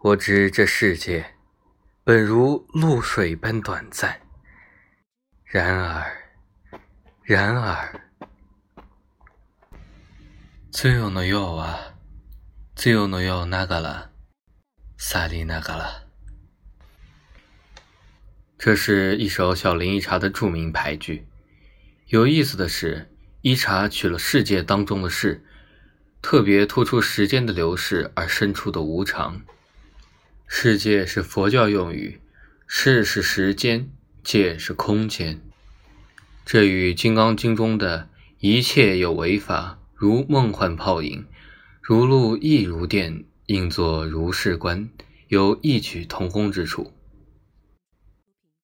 我知这世界本如露水般短暂，然而，然而，最有のよ啊，最有のよ那个了，萨利那个了。这是一首小林一茶的著名牌句。有意思的是，一茶取了世界当中的事，特别突出时间的流逝而生出的无常。 世界是佛教用语，世是时间，界是空间。这与《金刚经》中的一切有为法，如梦幻泡影，如露亦如电，应作如是观，有异曲同工之处。